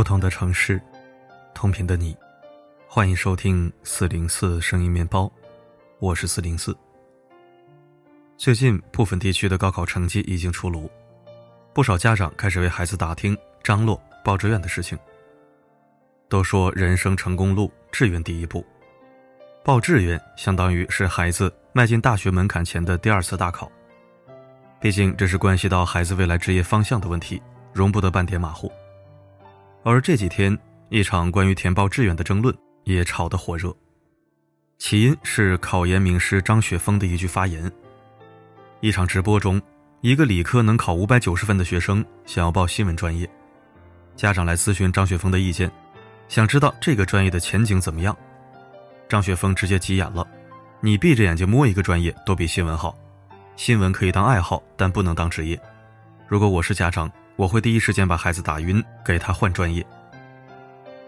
不同的城市，同频的你，欢迎收听四零四声音面包，我是四零四。最近部分地区的高考成绩已经出炉，不少家长开始为孩子打听张罗报志愿的事情。都说人生成功路，志愿第一步，报志愿相当于是孩子迈进大学门槛前的第二次大考。毕竟这是关系到孩子未来职业方向的问题，容不得半点马虎。而这几天，一场关于填报志愿的争论也炒得火热。起因是考研名师张雪峰的一句发言。一场直播中，一个理科能考五百九十分的学生想要报新闻专业，家长来咨询张雪峰的意见，想知道这个专业的前景怎么样。张雪峰直接急眼了：“你闭着眼睛摸一个专业都比新闻好，新闻可以当爱好，但不能当职业。如果我是家长。”我会第一时间把孩子打晕，给他换专业。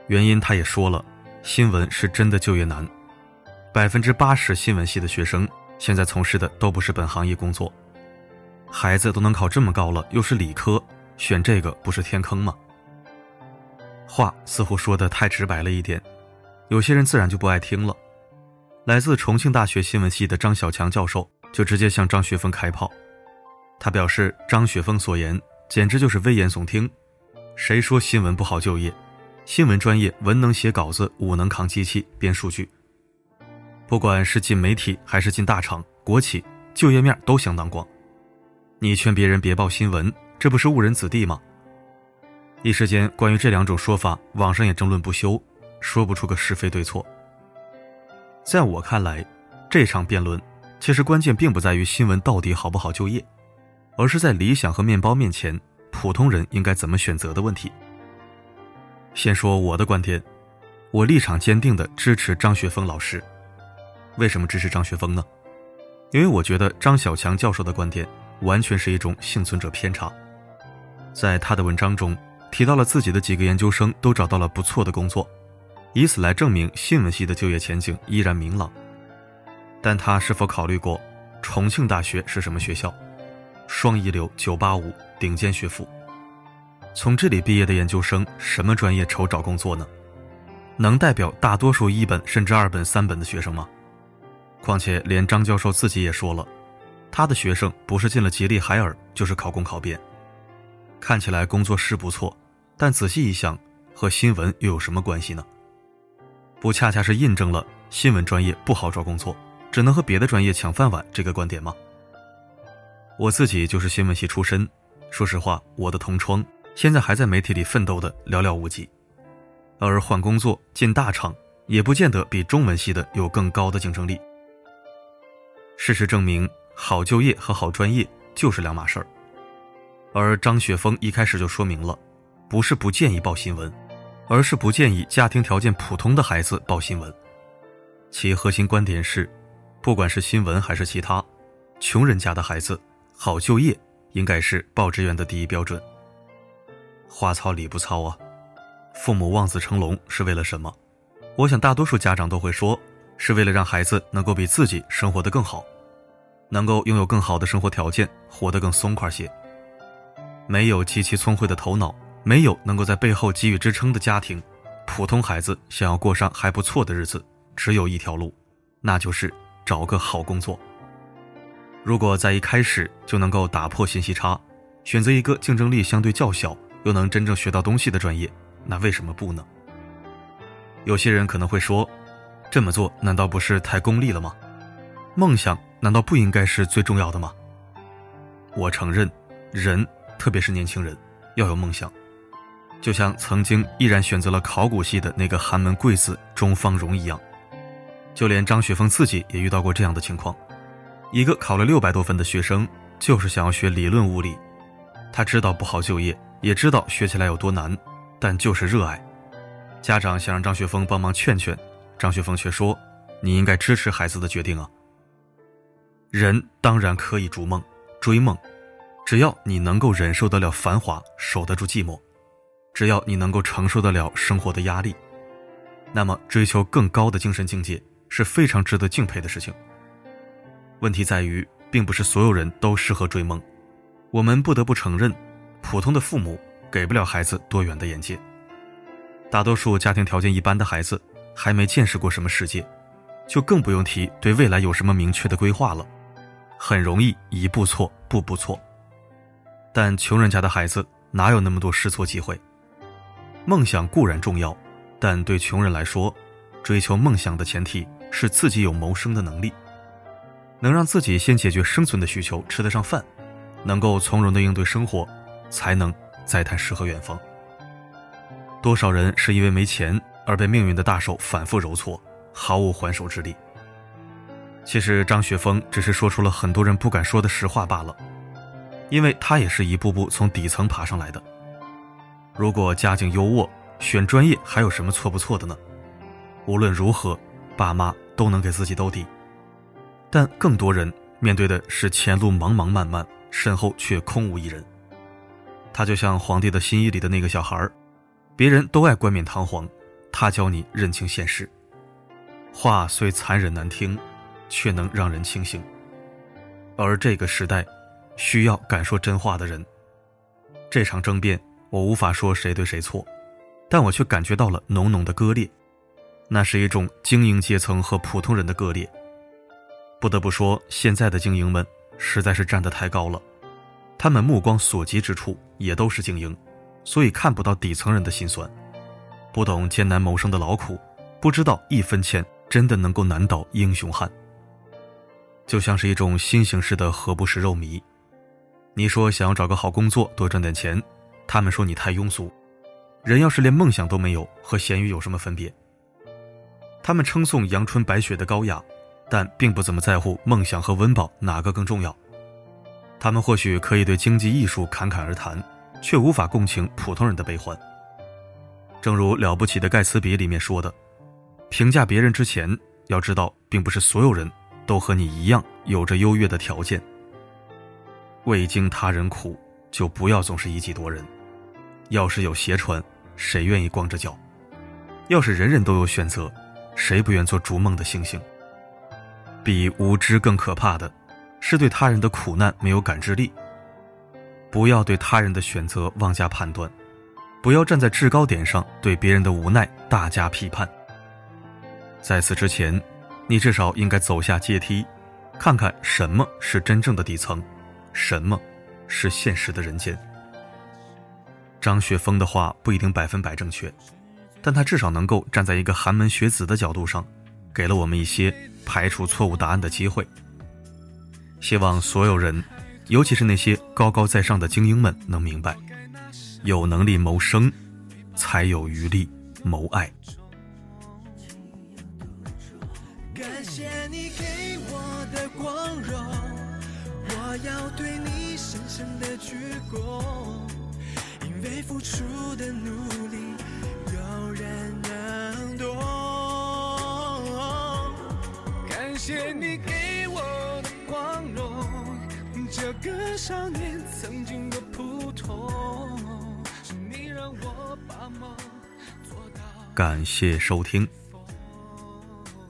原因他也说了，新闻是真的就业难，百分之八十新闻系的学生现在从事的都不是本行业工作。孩子都能考这么高了，又是理科，选这个不是天坑吗？话似乎说的太直白了一点，有些人自然就不爱听了。来自重庆大学新闻系的张小强教授就直接向张雪峰开炮，他表示张雪峰所言。简直就是危言耸听！谁说新闻不好就业？新闻专业文能写稿子，武能扛机器编数据。不管是进媒体还是进大厂、国企，就业面都相当广。你劝别人别报新闻，这不是误人子弟吗？一时间，关于这两种说法，网上也争论不休，说不出个是非对错。在我看来，这场辩论其实关键并不在于新闻到底好不好就业。而是在理想和面包面前，普通人应该怎么选择的问题。先说我的观点，我立场坚定的支持张雪峰老师。为什么支持张雪峰呢？因为我觉得张小强教授的观点完全是一种幸存者偏差。在他的文章中提到了自己的几个研究生都找到了不错的工作，以此来证明新闻系的就业前景依然明朗。但他是否考虑过重庆大学是什么学校？双一流985顶尖学府，从这里毕业的研究生，什么专业愁找工作呢？能代表大多数一本甚至二本、三本的学生吗？况且连张教授自己也说了，他的学生不是进了吉利海尔，就是考公考编。看起来工作是不错，但仔细一想，和新闻又有什么关系呢？不恰恰是印证了新闻专业不好找工作，只能和别的专业抢饭碗这个观点吗？我自己就是新闻系出身，说实话，我的同窗现在还在媒体里奋斗的寥寥无几，而换工作进大厂也不见得比中文系的有更高的竞争力。事实证明，好就业和好专业就是两码事儿。而张雪峰一开始就说明了，不是不建议报新闻，而是不建议家庭条件普通的孩子报新闻。其核心观点是，不管是新闻还是其他，穷人家的孩子。好就业应该是报志愿的第一标准。话糙理不糙啊，父母望子成龙是为了什么？我想大多数家长都会说，是为了让孩子能够比自己生活的更好，能够拥有更好的生活条件，活得更松快些。没有极其聪慧的头脑，没有能够在背后给予支撑的家庭，普通孩子想要过上还不错的日子，只有一条路，那就是找个好工作。如果在一开始就能够打破信息差，选择一个竞争力相对较小又能真正学到东西的专业，那为什么不呢？有些人可能会说，这么做难道不是太功利了吗？梦想难道不应该是最重要的吗？我承认，人特别是年轻人要有梦想，就像曾经毅然选择了考古系的那个寒门贵子钟方荣一样，就连张雪峰自己也遇到过这样的情况。一个考了六百多分的学生，就是想要学理论物理。他知道不好就业，也知道学起来有多难，但就是热爱。家长想让张雪峰帮忙劝劝，张雪峰却说：“你应该支持孩子的决定啊。”人当然可以逐梦、追梦，只要你能够忍受得了繁华，守得住寂寞，只要你能够承受得了生活的压力，那么追求更高的精神境界是非常值得敬佩的事情。问题在于，并不是所有人都适合追梦。我们不得不承认，普通的父母给不了孩子多远的眼界。大多数家庭条件一般的孩子，还没见识过什么世界，就更不用提对未来有什么明确的规划了，很容易一步错，步步错。但穷人家的孩子哪有那么多试错机会？梦想固然重要，但对穷人来说，追求梦想的前提是自己有谋生的能力，能让自己先解决生存的需求，吃得上饭，能够从容的应对生活，才能再谈诗和远方。多少人是因为没钱而被命运的大手反复揉搓，毫无还手之力。其实张雪峰只是说出了很多人不敢说的实话罢了，因为他也是一步步从底层爬上来的。如果家境优渥，选专业还有什么错不错的呢？无论如何，爸妈都能给自己兜底。但更多人面对的是前路茫茫漫漫，身后却空无一人。他就像皇帝的新衣里的那个小孩儿。别人都爱冠冕堂皇，他教你认清现实。话虽残忍难听，却能让人清醒。而这个时代，需要敢说真话的人。这场争辩，我无法说谁对谁错，但我却感觉到了浓浓的割裂。那是一种精英阶层和普通人的割裂。不得不说，现在的精英们实在是站得太高了，他们目光所及之处，也都是精英。所以看不到底层人的辛酸，不懂艰难谋生的劳苦，不知道一分钱真的能够难倒英雄汉。就像是一种新形式的何不食肉糜。你说想要找个好工作，多赚点钱，他们说你太庸俗。人要是连梦想都没有，和咸鱼有什么分别？他们称颂阳春白雪的高雅，但并不怎么在乎梦想和温饱哪个更重要。他们或许可以对经济艺术侃侃而谈。却无法共情普通人的悲欢。正如《了不起的盖茨比》里面说的：“评价别人之前，要知道，并不是所有人都和你一样有着优越的条件。未经他人苦，就不要总是以己度人。要是有鞋穿，谁愿意光着脚？要是人人都有选择，谁不愿做逐梦的星星？比无知更可怕的，是对他人的苦难没有感知力。”不要对他人的选择妄加判断，不要站在制高点上对别人的无奈大加批判。在此之前，你至少应该走下阶梯，看看什么是真正的底层，什么是现实的人间。张雪峰的话不一定百分百正确，但他至少能够站在一个寒门学子的角度上，给了我们一些排除错误答案的机会。希望所有人。尤其是那些高高在上的精英们能明白，有能力谋生，才有余力谋爱。感谢你给我的光荣，我要对你深深的鞠躬，因为付出的努力，有人谢你给我的光荣。这个少年曾经的普通，是你让我把梦做到。感谢收听。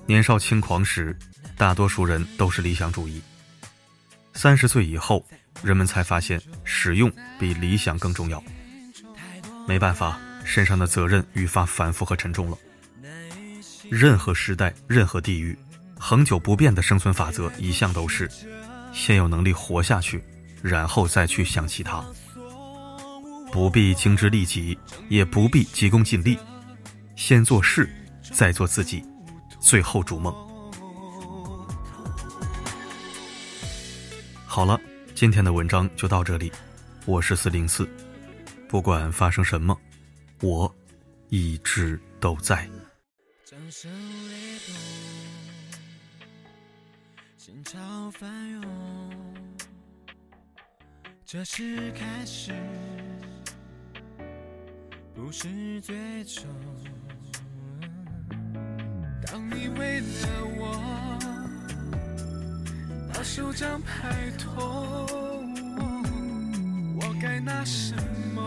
年少轻狂时，大多数人都是理想主义。三十岁以后，人们才发现使用比理想更重要。没办法，身上的责任愈发繁复和沉重了。任何时代，任何地域，恒久不变的生存法则一向都是。先有能力活下去，然后再去想其他。不必精之利己，也不必急功近利，先做事，再做自己，最后逐梦。好了，今天的文章就到这里。我是四零四，不管发生什么，我一直都在。掌声心潮翻涌，这是开始，不是最终。当你为了我把手掌拍痛，我该拿什么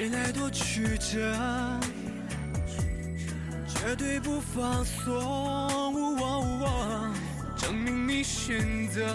未来多曲折。绝对不放松，证明你选择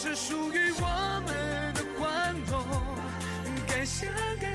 是属于我们的欢动，该想。